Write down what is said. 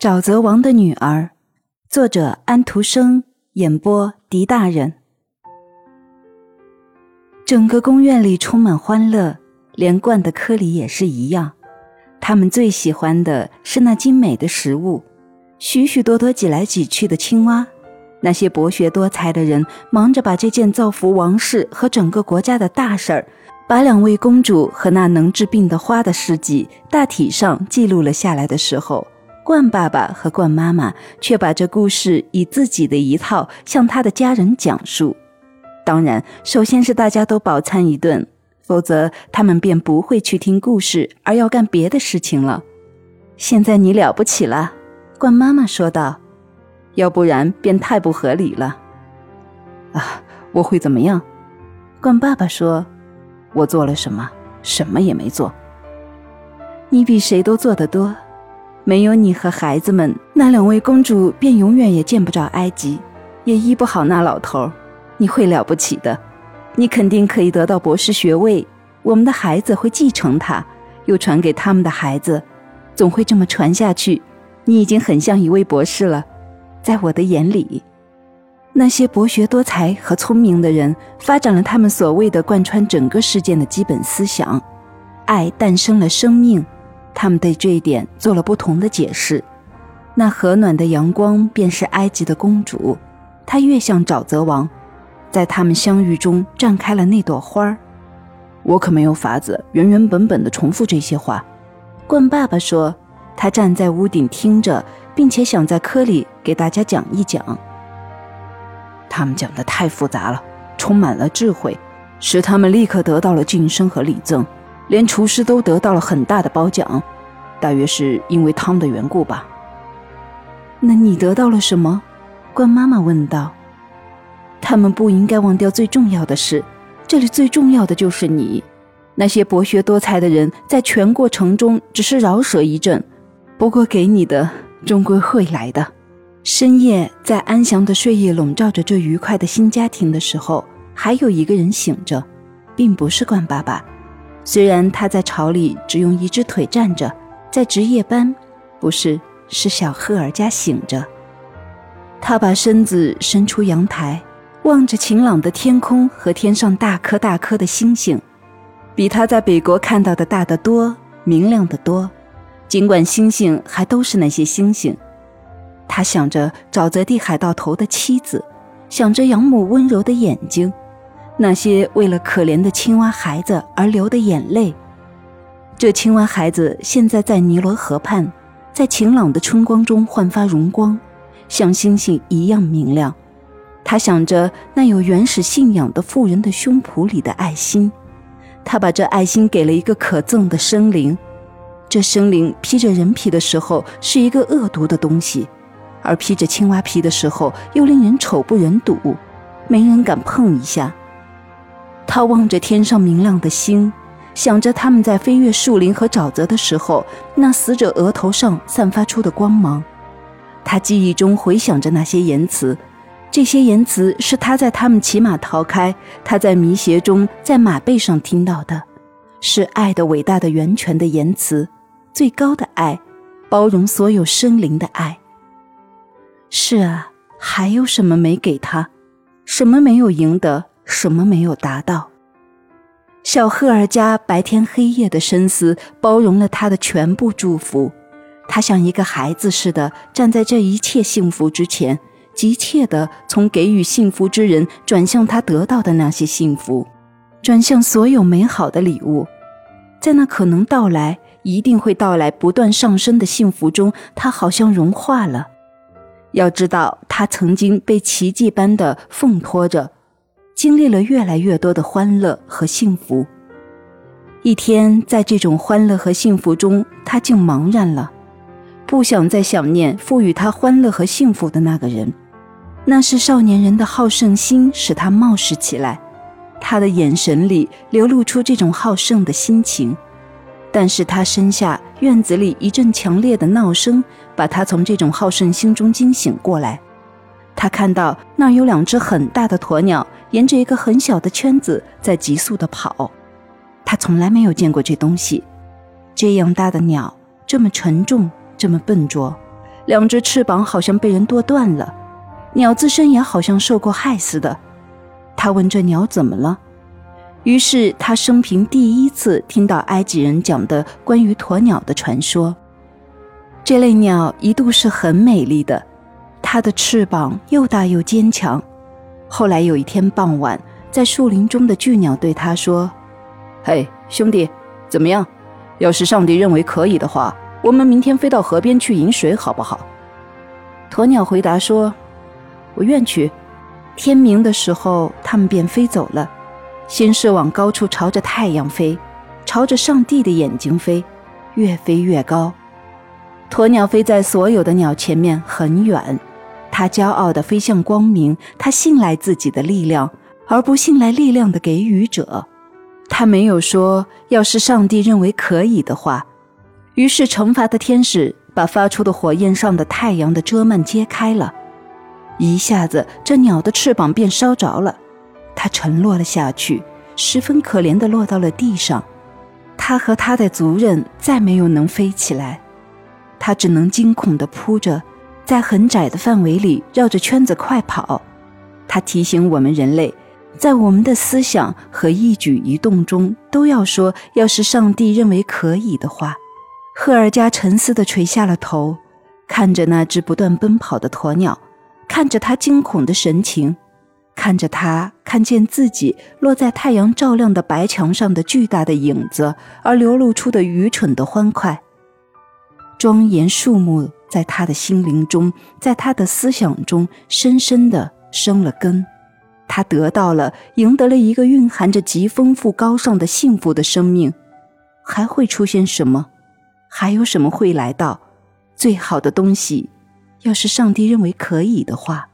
沼泽王的女儿，作者安徒生，演播狄大人。整个公园里充满欢乐，连罐的科里也是一样。他们最喜欢的是那精美的食物，许许多多挤来挤去的青蛙。那些博学多才的人忙着把这件造福王室和整个国家的大事儿，把两位公主和那能治病的花的事迹大体上记录了下来的时候。冠爸爸和冠妈妈却把这故事以自己的一套向他的家人讲述。当然，首先是大家都饱餐一顿，否则他们便不会去听故事，而要干别的事情了。现在你了不起了，冠妈妈说道，要不然便太不合理了。啊，我会怎么样？冠爸爸说：“我做了什么？什么也没做。你比谁都做得多。”没有你和孩子们，那两位公主便永远也见不着埃及，也医不好那老头儿。你会了不起的，你肯定可以得到博士学位。我们的孩子会继承它，又传给他们的孩子，总会这么传下去。你已经很像一位博士了，在我的眼里，那些博学多才和聪明的人，发展了他们所谓的贯穿整个事件的基本思想：爱诞生了生命。他们对这一点做了不同的解释。那和暖的阳光便是埃及的公主，她越像沼泽王，在他们相遇中绽开了那朵花儿。我可没有法子原原本本的重复这些话。冠爸爸说，他站在屋顶听着，并且想在科里给大家讲一讲。他们讲的太复杂了，充满了智慧，使他们立刻得到了晋升和礼赠。连厨师都得到了很大的褒奖，大约是因为汤的缘故吧。那你得到了什么？关妈妈问道。他们不应该忘掉最重要的事，这里最重要的就是你。那些博学多才的人在全过程中只是饶舌一阵，不过给你的终归会来的。深夜，在安详的睡意笼罩着这愉快的新家庭的时候，还有一个人醒着，并不是关爸爸。虽然他在巢里只用一只腿站着，在值夜班，不是，是小赫尔家醒着。他把身子伸出阳台，望着晴朗的天空和天上大颗大颗的星星，比他在北国看到的大得多，明亮得多。尽管星星还都是那些星星，他想着沼泽地海盗头的妻子，想着养母温柔的眼睛。那些为了可怜的青蛙孩子而流的眼泪，这青蛙孩子现在在尼罗河畔，在晴朗的春光中焕发荣光，像星星一样明亮。他想着那有原始信仰的富人的胸脯里的爱心，他把这爱心给了一个可憎的生灵。这生灵披着人皮的时候是一个恶毒的东西，而披着青蛙皮的时候又令人丑不忍睹，没人敢碰一下。他望着天上明亮的星，想着他们在飞越树林和沼泽的时候，那死者额头上散发出的光芒。他记忆中回想着那些言辞，这些言辞是他在他们骑马逃开，他在迷邪中在马背上听到的，是爱的伟大的源泉的言辞，最高的爱，包容所有生灵的爱。是啊，还有什么没给他？什么没有赢得？什么没有达到？小赫尔加白天黑夜的深思，包容了他的全部祝福。他像一个孩子似的站在这一切幸福之前，急切地从给予幸福之人转向他得到的那些幸福，转向所有美好的礼物。在那可能到来、一定会到来、不断上升的幸福中，他好像融化了。要知道，他曾经被奇迹般的奉托着。经历了越来越多的欢乐和幸福。一天，在这种欢乐和幸福中，他竟茫然了，不想再想念赋予他欢乐和幸福的那个人。那是少年人的好胜心使他冒失起来，他的眼神里流露出这种好胜的心情。但是他身下院子里一阵强烈的闹声，把他从这种好胜心中惊醒过来。他看到那儿有两只很大的鸵鸟。沿着一个很小的圈子在急速地跑，他从来没有见过这东西，这样大的鸟，这么沉重，这么笨拙，两只翅膀好像被人剁断了，鸟自身也好像受过害似的。他问这鸟怎么了，于是他生平第一次听到埃及人讲的关于鸵鸟的传说。这类鸟一度是很美丽的，它的翅膀又大又坚强。后来有一天傍晚，在树林中的巨鸟对他说：“嘿，兄弟，怎么样？要是上帝认为可以的话。”我们明天飞到河边去饮水，好不好？鸵鸟回答说：“我愿去。”天明的时候，他们便飞走了，先是往高处朝着太阳飞，朝着上帝的眼睛飞，越飞越高。鸵鸟飞在所有的鸟前面很远，它骄傲地飞向光明，它信赖自己的力量，而不信赖力量的给予者。它没有说，要是上帝认为可以的话。于是，惩罚的天使把发出的火焰上的太阳的遮幔揭开了，一下子，这鸟的翅膀便烧着了，它沉落了下去，十分可怜地落到了地上。它和它的族人再没有能飞起来，它只能惊恐地扑着，在很窄的范围里绕着圈子快跑。它提醒我们人类，在我们的思想和一举一动中都要说：要是上帝认为可以的话。赫尔加沉思地垂下了头，看着那只不断奔跑的鸵鸟，看着他惊恐的神情，看着他看见自己落在太阳照亮的白墙上的巨大的影子，而流露出的愚蠢的欢快。庄严肃穆在他的心灵中，在他的思想中深深的生了根。他得到了，赢得了一个蕴含着极丰富高尚的幸福的生命。还会出现什么？还有什么会来到？最好的东西，要是上帝认为可以的话。